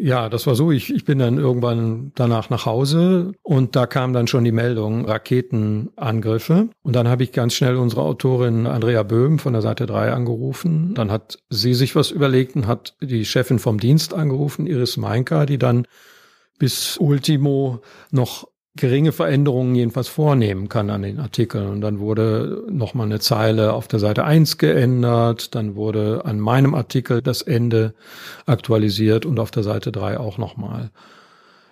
Ja, das war so. Ich, ich bin dann irgendwann danach nach Hause und da kam dann schon die Meldung Raketenangriffe. Und dann habe ich ganz schnell unsere Autorin Andrea Böhm von der Seite 3 angerufen. Dann hat sie sich was überlegt und hat die Chefin vom Dienst angerufen, Iris Meinka, die dann bis Ultimo noch geringe Veränderungen jedenfalls vornehmen kann an den Artikeln. Und dann wurde nochmal eine Zeile auf der Seite 1 geändert, dann wurde an meinem Artikel das Ende aktualisiert und auf der Seite 3 auch nochmal.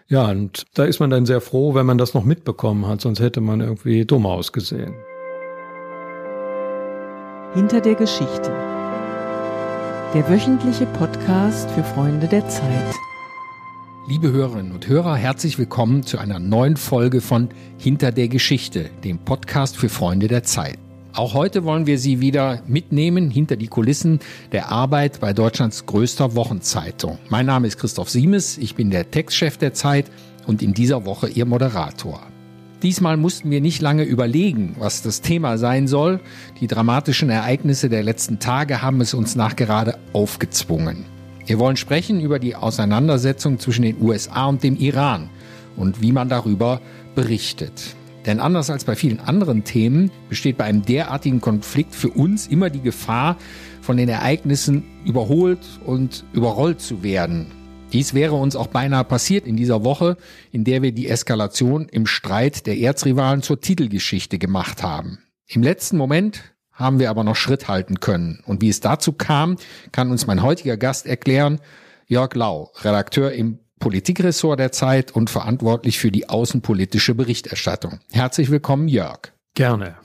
Ja, und da ist man dann sehr froh, wenn man das noch mitbekommen hat, sonst hätte man irgendwie dumm ausgesehen. Hinter der Geschichte. Der wöchentliche Podcast für Freunde der Zeit. Liebe Hörerinnen und Hörer, herzlich willkommen zu einer neuen Folge von Hinter der Geschichte, dem Podcast für Freunde der Zeit. Auch heute wollen wir Sie wieder mitnehmen hinter die Kulissen der Arbeit bei Deutschlands größter Wochenzeitung. Mein Name ist Christoph Siemes, ich bin der Textchef der Zeit und in dieser Woche Ihr Moderator. Diesmal mussten wir nicht lange überlegen, was das Thema sein soll. Die dramatischen Ereignisse der letzten Tage haben es uns nachgerade aufgezwungen. Wir wollen sprechen über die Auseinandersetzung zwischen den USA und dem Iran und wie man darüber berichtet. Denn anders als bei vielen anderen Themen besteht bei einem derartigen Konflikt für uns immer die Gefahr, von den Ereignissen überholt und überrollt zu werden. Dies wäre uns auch beinahe passiert in dieser Woche, in der wir die Eskalation im Streit der Erzrivalen zur Titelgeschichte gemacht haben. Im letzten Moment haben wir aber noch Schritt halten können. Und wie es dazu kam, kann uns mein heutiger Gast erklären, Jörg Lau, Redakteur im Politikressort der Zeit und verantwortlich für die außenpolitische Berichterstattung. Herzlich willkommen, Jörg. Gerne.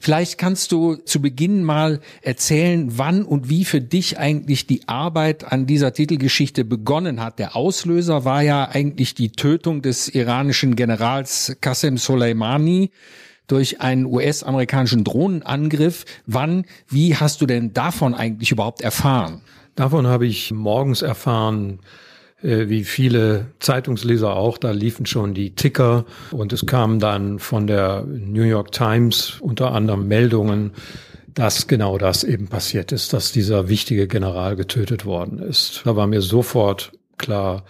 Vielleicht kannst du zu Beginn mal erzählen, wann und wie für dich eigentlich die Arbeit an dieser Titelgeschichte begonnen hat. Der Auslöser war ja eigentlich die Tötung des iranischen Generals Qasem Soleimani durch einen US-amerikanischen Drohnenangriff. Wann, wie hast du denn davon eigentlich überhaupt erfahren? Davon habe ich morgens erfahren, äh, wie viele Zeitungsleser auch, da liefen schon die Ticker und es kamen dann von der New York Times unter anderem Meldungen, dass genau das eben passiert ist, dass dieser wichtige General getötet worden ist. Da war mir sofort klar,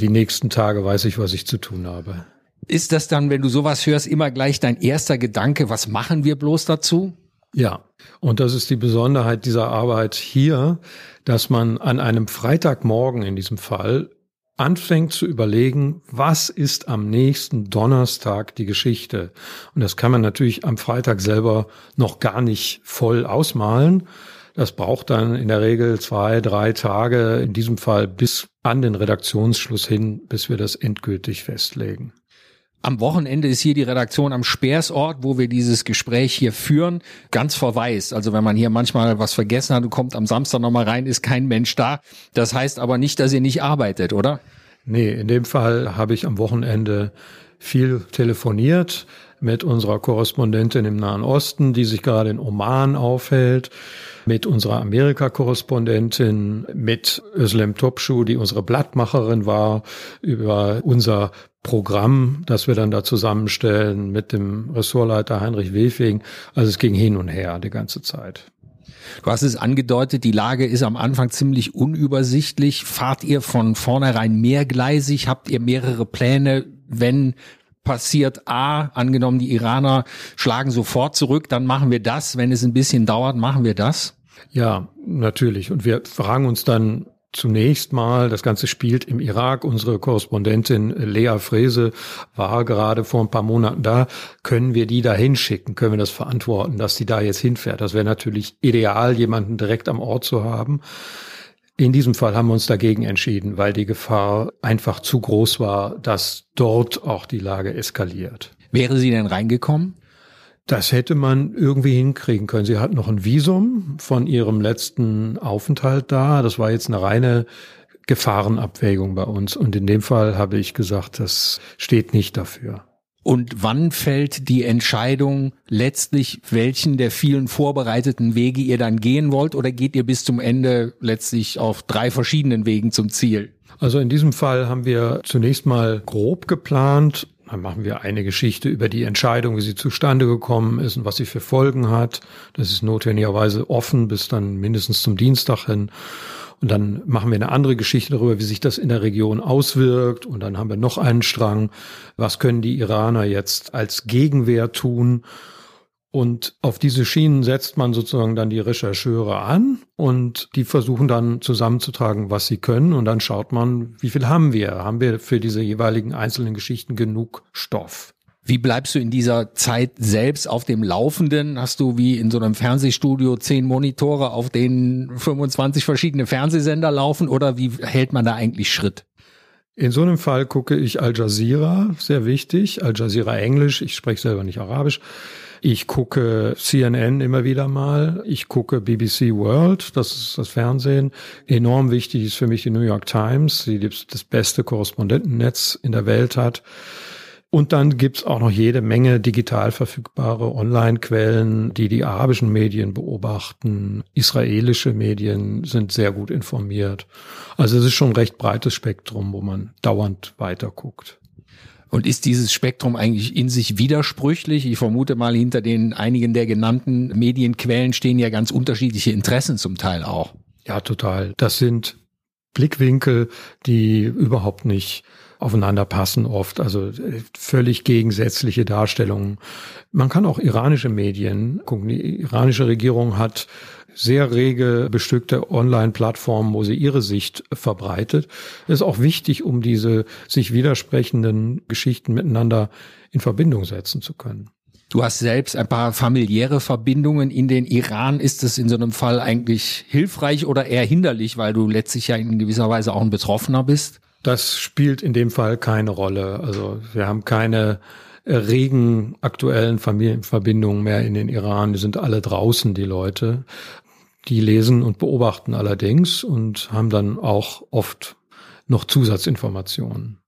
die nächsten Tage weiß ich, was ich zu tun habe. Ist das dann, wenn du sowas hörst, immer gleich dein erster Gedanke, was machen wir bloß dazu? Ja, und das ist die Besonderheit dieser Arbeit hier, dass man an einem Freitagmorgen in diesem Fall anfängt zu überlegen, was ist am nächsten Donnerstag die Geschichte. Und das kann man natürlich am Freitag selber noch gar nicht voll ausmalen. Das braucht dann in der Regel zwei, drei Tage, in diesem Fall bis an den Redaktionsschluss hin, bis wir das endgültig festlegen. Am Wochenende ist hier die Redaktion am Speersort, wo wir dieses Gespräch hier führen, ganz verwaist. Also wenn man hier manchmal was vergessen hat und kommt am Samstag nochmal rein, ist kein Mensch da. Das heißt aber nicht, dass ihr nicht arbeitet, oder? Nee, in dem Fall habe ich am Wochenende viel telefoniert mit unserer Korrespondentin im Nahen Osten, die sich gerade in Oman aufhält, mit unserer Amerika-Korrespondentin, mit Özlem Topschuh, die unsere Blattmacherin war, über unser Programm, das wir dann da zusammenstellen mit dem Ressortleiter Heinrich Wefing. Also es ging hin und her die ganze Zeit. Du hast es angedeutet, die Lage ist am Anfang ziemlich unübersichtlich. Fahrt ihr von vornherein mehrgleisig? Habt ihr mehrere Pläne, wenn passiert A, angenommen die Iraner schlagen sofort zurück, dann machen wir das. Wenn es ein bisschen dauert, machen wir das? Ja, natürlich. Und wir fragen uns dann Zunächst mal, das Ganze spielt im Irak. Unsere Korrespondentin Lea Frese war gerade vor ein paar Monaten da. Können wir die da hinschicken? Können wir das verantworten, dass die da jetzt hinfährt? Das wäre natürlich ideal, jemanden direkt am Ort zu haben. In diesem Fall haben wir uns dagegen entschieden, weil die Gefahr einfach zu groß war, dass dort auch die Lage eskaliert. Wäre sie denn reingekommen? Das hätte man irgendwie hinkriegen können. Sie hat noch ein Visum von ihrem letzten Aufenthalt da. Das war jetzt eine reine Gefahrenabwägung bei uns. Und in dem Fall habe ich gesagt, das steht nicht dafür. Und wann fällt die Entscheidung letztlich, welchen der vielen vorbereiteten Wege ihr dann gehen wollt? Oder geht ihr bis zum Ende letztlich auf drei verschiedenen Wegen zum Ziel? Also in diesem Fall haben wir zunächst mal grob geplant, Dann machen wir eine Geschichte über die Entscheidung, wie sie zustande gekommen ist und was sie für Folgen hat. Das ist notwendigerweise offen bis dann mindestens zum Dienstag hin. Und dann machen wir eine andere Geschichte darüber, wie sich das in der Region auswirkt. Und dann haben wir noch einen Strang. Was können die Iraner jetzt als Gegenwehr tun? Und auf diese Schienen setzt man sozusagen dann die Rechercheure an und die versuchen dann zusammenzutragen, was sie können. Und dann schaut man, wie viel haben wir? Haben wir für diese jeweiligen einzelnen Geschichten genug Stoff? Wie bleibst du in dieser Zeit selbst auf dem Laufenden? Hast du wie in so einem Fernsehstudio zehn Monitore, auf denen 25 verschiedene Fernsehsender laufen oder wie hält man da eigentlich Schritt? In so einem Fall gucke ich Al Jazeera, sehr wichtig. Al Jazeera Englisch, ich spreche selber nicht Arabisch. Ich gucke CNN immer wieder mal. Ich gucke BBC World, das ist das Fernsehen. Enorm wichtig ist für mich die New York Times, die das beste Korrespondentennetz in der Welt hat. Und dann gibt's auch noch jede Menge digital verfügbare Online-Quellen, die die arabischen Medien beobachten. Israelische Medien sind sehr gut informiert. Also es ist schon ein recht breites Spektrum, wo man dauernd weiterguckt. Und ist dieses Spektrum eigentlich in sich widersprüchlich? Ich vermute mal, hinter den einigen der genannten Medienquellen stehen ja ganz unterschiedliche Interessen zum Teil auch. Ja, total. Das sind Blickwinkel, die überhaupt nicht aufeinander passen oft, also äh, völlig gegensätzliche Darstellungen. Man kann auch iranische Medien gucken. Die iranische Regierung hat sehr rege bestückte Online-Plattformen, wo sie ihre Sicht verbreitet. Das ist auch wichtig, um diese sich widersprechenden Geschichten miteinander in Verbindung setzen zu können. Du hast selbst ein paar familiäre Verbindungen in den Iran. Ist es in so einem Fall eigentlich hilfreich oder eher hinderlich, weil du letztlich ja in gewisser Weise auch ein Betroffener bist? Das spielt in dem Fall keine Rolle. Also wir haben keine regen aktuellen Familienverbindungen mehr in den Iran. Die sind alle draußen, die Leute. Die lesen und beobachten allerdings und haben dann auch oft noch Zusatzinformationen.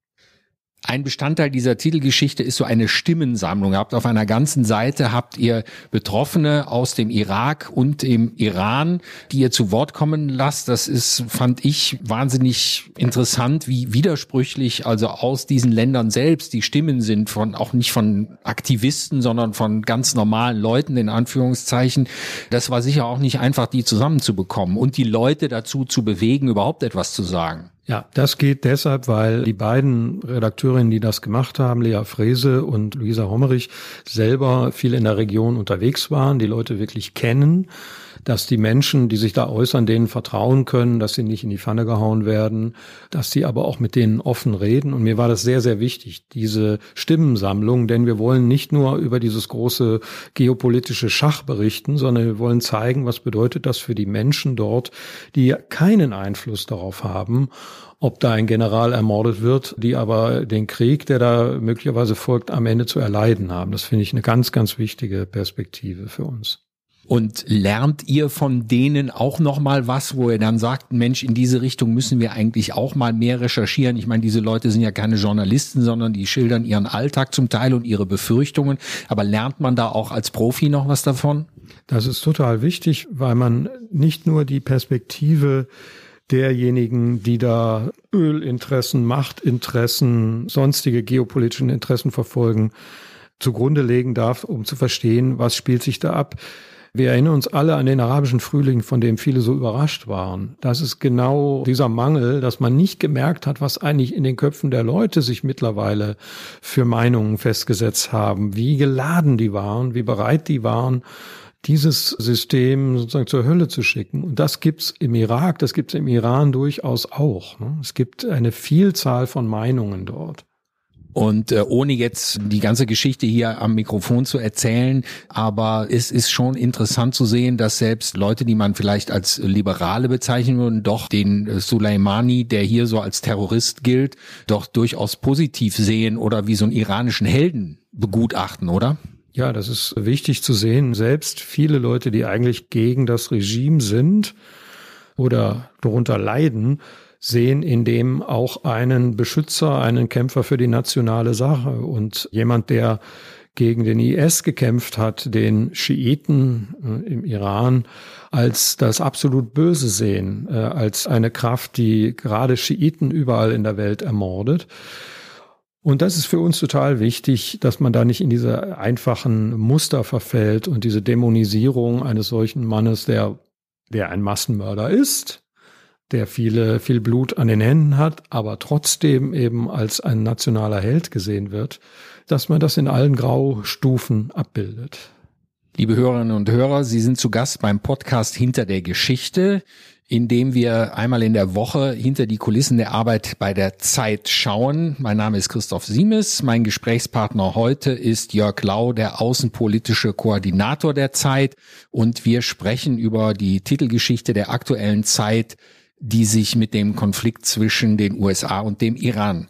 Ein Bestandteil dieser Titelgeschichte ist so eine Stimmensammlung. Ihr habt auf einer ganzen Seite habt ihr Betroffene aus dem Irak und dem Iran, die ihr zu Wort kommen lasst. Das ist, fand ich, wahnsinnig interessant, wie widersprüchlich also aus diesen Ländern selbst die Stimmen sind von, auch nicht von Aktivisten, sondern von ganz normalen Leuten, in Anführungszeichen. Das war sicher auch nicht einfach, die zusammenzubekommen und die Leute dazu zu bewegen, überhaupt etwas zu sagen. Ja, das geht deshalb, weil die beiden Redakteurinnen, die das gemacht haben, Lea Frese und Luisa Hommerich, selber viel in der Region unterwegs waren, die Leute wirklich kennen dass die Menschen, die sich da äußern, denen vertrauen können, dass sie nicht in die Pfanne gehauen werden, dass sie aber auch mit denen offen reden. Und mir war das sehr, sehr wichtig, diese Stimmensammlung, denn wir wollen nicht nur über dieses große geopolitische Schach berichten, sondern wir wollen zeigen, was bedeutet das für die Menschen dort, die keinen Einfluss darauf haben, ob da ein General ermordet wird, die aber den Krieg, der da möglicherweise folgt, am Ende zu erleiden haben. Das finde ich eine ganz, ganz wichtige Perspektive für uns. Und lernt ihr von denen auch noch mal was, wo ihr dann sagt, Mensch, in diese Richtung müssen wir eigentlich auch mal mehr recherchieren? Ich meine, diese Leute sind ja keine Journalisten, sondern die schildern ihren Alltag zum Teil und ihre Befürchtungen. Aber lernt man da auch als Profi noch was davon? Das ist total wichtig, weil man nicht nur die Perspektive derjenigen, die da Ölinteressen, Machtinteressen, sonstige geopolitischen Interessen verfolgen, zugrunde legen darf, um zu verstehen, was spielt sich da ab. Wir erinnern uns alle an den arabischen Frühling, von dem viele so überrascht waren. Das ist genau dieser Mangel, dass man nicht gemerkt hat, was eigentlich in den Köpfen der Leute sich mittlerweile für Meinungen festgesetzt haben, wie geladen die waren, wie bereit die waren, dieses System sozusagen zur Hölle zu schicken. Und das gibt's im Irak, das gibt's im Iran durchaus auch. Ne? Es gibt eine Vielzahl von Meinungen dort. Und äh, ohne jetzt die ganze Geschichte hier am Mikrofon zu erzählen, aber es ist schon interessant zu sehen, dass selbst Leute, die man vielleicht als Liberale bezeichnen würden, doch den äh, Soleimani, der hier so als Terrorist gilt, doch durchaus positiv sehen oder wie so einen iranischen Helden begutachten, oder? Ja, das ist wichtig zu sehen. Selbst viele Leute, die eigentlich gegen das Regime sind oder darunter leiden, sehen in dem auch einen Beschützer, einen Kämpfer für die nationale Sache und jemand, der gegen den IS gekämpft hat, den Schiiten äh, im Iran als das absolut Böse sehen, äh, als eine Kraft, die gerade Schiiten überall in der Welt ermordet. Und das ist für uns total wichtig, dass man da nicht in diese einfachen Muster verfällt und diese Dämonisierung eines solchen Mannes, der, der ein Massenmörder ist, der viele, viel Blut an den Händen hat, aber trotzdem eben als ein nationaler Held gesehen wird, dass man das in allen Graustufen abbildet. Liebe Hörerinnen und Hörer, Sie sind zu Gast beim Podcast Hinter der Geschichte in dem wir einmal in der Woche hinter die Kulissen der Arbeit bei der Zeit schauen. Mein Name ist Christoph Siemes. Mein Gesprächspartner heute ist Jörg Lau, der außenpolitische Koordinator der Zeit. Und wir sprechen über die Titelgeschichte der aktuellen Zeit, die sich mit dem Konflikt zwischen den USA und dem Iran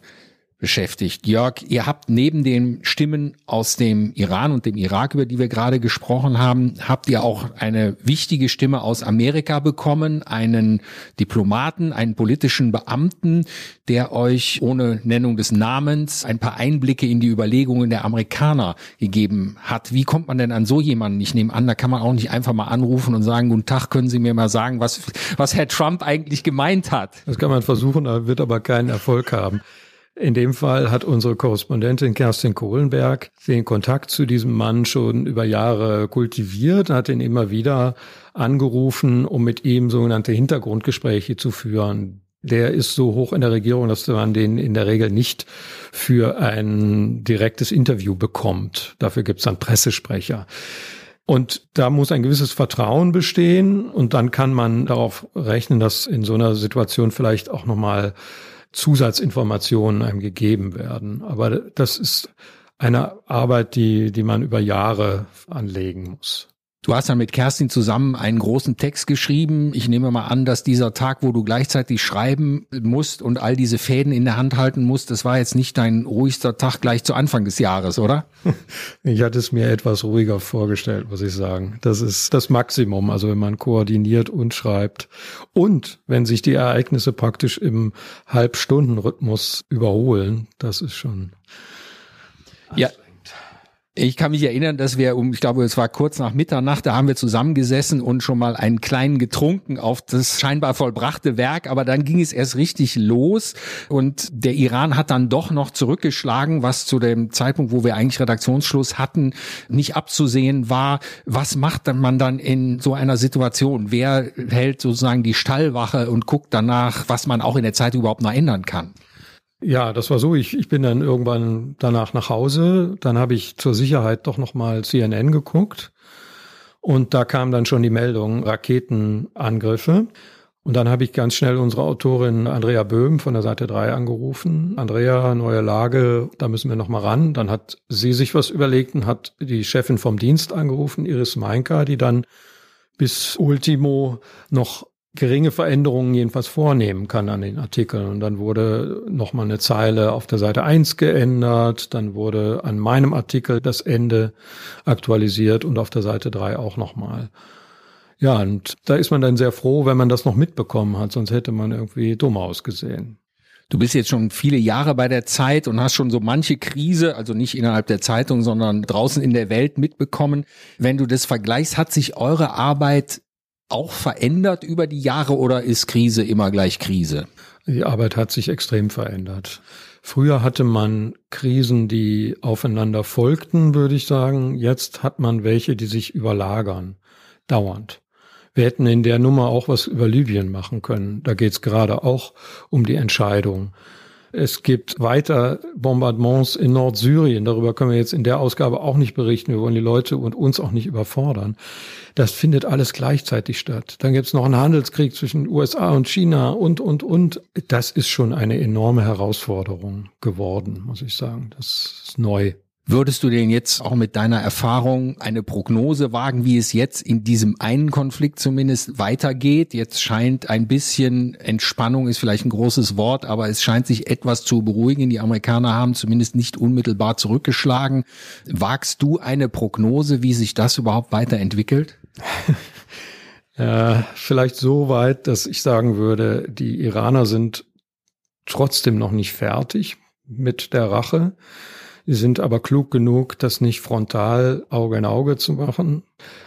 beschäftigt. Jörg, ihr habt neben den Stimmen aus dem Iran und dem Irak, über die wir gerade gesprochen haben, habt ihr auch eine wichtige Stimme aus Amerika bekommen, einen Diplomaten, einen politischen Beamten, der euch ohne Nennung des Namens ein paar Einblicke in die Überlegungen der Amerikaner gegeben hat. Wie kommt man denn an so jemanden? Ich nehme an, da kann man auch nicht einfach mal anrufen und sagen, guten Tag, können Sie mir mal sagen, was, was Herr Trump eigentlich gemeint hat? Das kann man versuchen, wird aber keinen Erfolg haben. In dem Fall hat unsere Korrespondentin Kerstin Kohlenberg den Kontakt zu diesem Mann schon über Jahre kultiviert, hat ihn immer wieder angerufen, um mit ihm sogenannte Hintergrundgespräche zu führen. Der ist so hoch in der Regierung, dass man den in der Regel nicht für ein direktes Interview bekommt. Dafür gibt es dann Pressesprecher. Und da muss ein gewisses Vertrauen bestehen und dann kann man darauf rechnen, dass in so einer Situation vielleicht auch nochmal Zusatzinformationen einem gegeben werden. Aber das ist eine Arbeit, die, die man über Jahre anlegen muss. Du hast dann mit Kerstin zusammen einen großen Text geschrieben. Ich nehme mal an, dass dieser Tag, wo du gleichzeitig schreiben musst und all diese Fäden in der Hand halten musst, das war jetzt nicht dein ruhigster Tag gleich zu Anfang des Jahres, oder? Ich hatte es mir etwas ruhiger vorgestellt, muss ich sagen. Das ist das Maximum, also wenn man koordiniert und schreibt. Und wenn sich die Ereignisse praktisch im Halbstundenrhythmus überholen, das ist schon. Ja, ich kann mich erinnern, dass wir um, ich glaube, es war kurz nach Mitternacht, da haben wir zusammengesessen und schon mal einen kleinen getrunken auf das scheinbar vollbrachte Werk, aber dann ging es erst richtig los und der Iran hat dann doch noch zurückgeschlagen, was zu dem Zeitpunkt, wo wir eigentlich Redaktionsschluss hatten, nicht abzusehen war. Was macht man dann in so einer Situation? Wer hält sozusagen die Stallwache und guckt danach, was man auch in der Zeit überhaupt noch ändern kann? Ja, das war so. Ich, ich bin dann irgendwann danach nach Hause. Dann habe ich zur Sicherheit doch nochmal CNN geguckt. Und da kam dann schon die Meldung Raketenangriffe. Und dann habe ich ganz schnell unsere Autorin Andrea Böhm von der Seite 3 angerufen. Andrea, neue Lage, da müssen wir nochmal ran. Dann hat sie sich was überlegt und hat die Chefin vom Dienst angerufen, Iris Meinka, die dann bis Ultimo noch geringe Veränderungen jedenfalls vornehmen kann an den Artikeln. Und dann wurde nochmal eine Zeile auf der Seite 1 geändert, dann wurde an meinem Artikel das Ende aktualisiert und auf der Seite 3 auch nochmal. Ja, und da ist man dann sehr froh, wenn man das noch mitbekommen hat, sonst hätte man irgendwie dumm ausgesehen. Du bist jetzt schon viele Jahre bei der Zeit und hast schon so manche Krise, also nicht innerhalb der Zeitung, sondern draußen in der Welt mitbekommen. Wenn du das vergleichst, hat sich eure Arbeit auch verändert über die Jahre oder ist Krise immer gleich Krise? Die Arbeit hat sich extrem verändert. Früher hatte man Krisen, die aufeinander folgten, würde ich sagen. Jetzt hat man welche, die sich überlagern, dauernd. Wir hätten in der Nummer auch was über Libyen machen können. Da geht es gerade auch um die Entscheidung. Es gibt weiter Bombardements in Nordsyrien. Darüber können wir jetzt in der Ausgabe auch nicht berichten. Wir wollen die Leute und uns auch nicht überfordern. Das findet alles gleichzeitig statt. Dann gibt es noch einen Handelskrieg zwischen USA und China und, und, und. Das ist schon eine enorme Herausforderung geworden, muss ich sagen. Das ist neu. Würdest du denn jetzt auch mit deiner Erfahrung eine Prognose wagen, wie es jetzt in diesem einen Konflikt zumindest weitergeht? Jetzt scheint ein bisschen Entspannung ist vielleicht ein großes Wort, aber es scheint sich etwas zu beruhigen. Die Amerikaner haben zumindest nicht unmittelbar zurückgeschlagen. Wagst du eine Prognose, wie sich das überhaupt weiterentwickelt? äh, vielleicht so weit, dass ich sagen würde, die Iraner sind trotzdem noch nicht fertig mit der Rache. Sie sind aber klug genug, das nicht frontal Auge in Auge zu machen,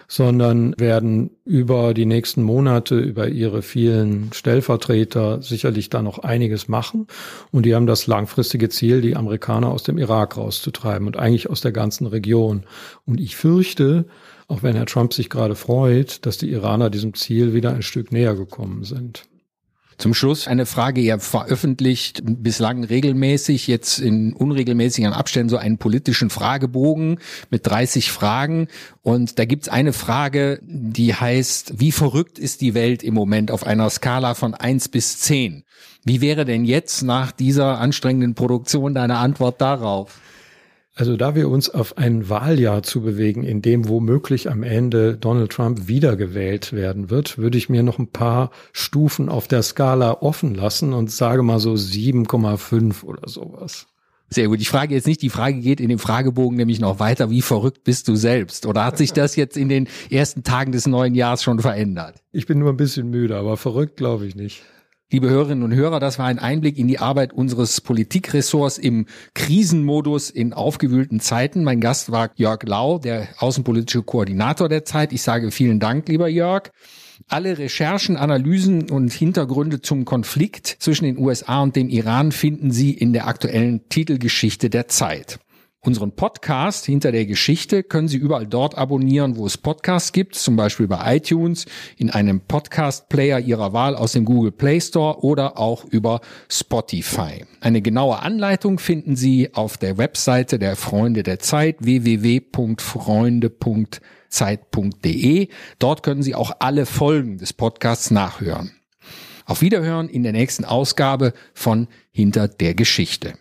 sondern werden über die nächsten Monate, über ihre vielen Stellvertreter sicherlich da noch einiges machen. Und die haben das langfristige Ziel, die Amerikaner aus dem Irak rauszutreiben und eigentlich aus der ganzen Region. Und ich fürchte, auch wenn Herr Trump sich gerade freut, dass die Iraner diesem Ziel wieder ein Stück näher gekommen sind. Zum Schluss eine Frage, ihr veröffentlicht bislang regelmäßig, jetzt in unregelmäßigen Abständen so einen politischen Fragebogen mit 30 Fragen. Und da gibt's eine Frage, die heißt, wie verrückt ist die Welt im Moment auf einer Skala von eins bis zehn? Wie wäre denn jetzt nach dieser anstrengenden Produktion deine Antwort darauf? Also da wir uns auf ein Wahljahr zu bewegen, in dem womöglich am Ende Donald Trump wiedergewählt werden wird, würde ich mir noch ein paar Stufen auf der Skala offen lassen und sage mal so 7,5 oder sowas. Sehr gut. Ich frage jetzt nicht, die Frage geht in dem Fragebogen nämlich noch weiter, wie verrückt bist du selbst? Oder hat sich das jetzt in den ersten Tagen des neuen Jahres schon verändert? Ich bin nur ein bisschen müde, aber verrückt glaube ich nicht. Liebe Hörerinnen und Hörer, das war ein Einblick in die Arbeit unseres Politikressorts im Krisenmodus in aufgewühlten Zeiten. Mein Gast war Jörg Lau, der außenpolitische Koordinator der Zeit. Ich sage vielen Dank, lieber Jörg. Alle Recherchen, Analysen und Hintergründe zum Konflikt zwischen den USA und dem Iran finden Sie in der aktuellen Titelgeschichte der Zeit. Unseren Podcast hinter der Geschichte können Sie überall dort abonnieren, wo es Podcasts gibt, zum Beispiel bei iTunes, in einem Podcast-Player Ihrer Wahl aus dem Google Play Store oder auch über Spotify. Eine genaue Anleitung finden Sie auf der Webseite der Freunde der Zeit www.freunde.zeit.de. Dort können Sie auch alle Folgen des Podcasts nachhören. Auf Wiederhören in der nächsten Ausgabe von Hinter der Geschichte.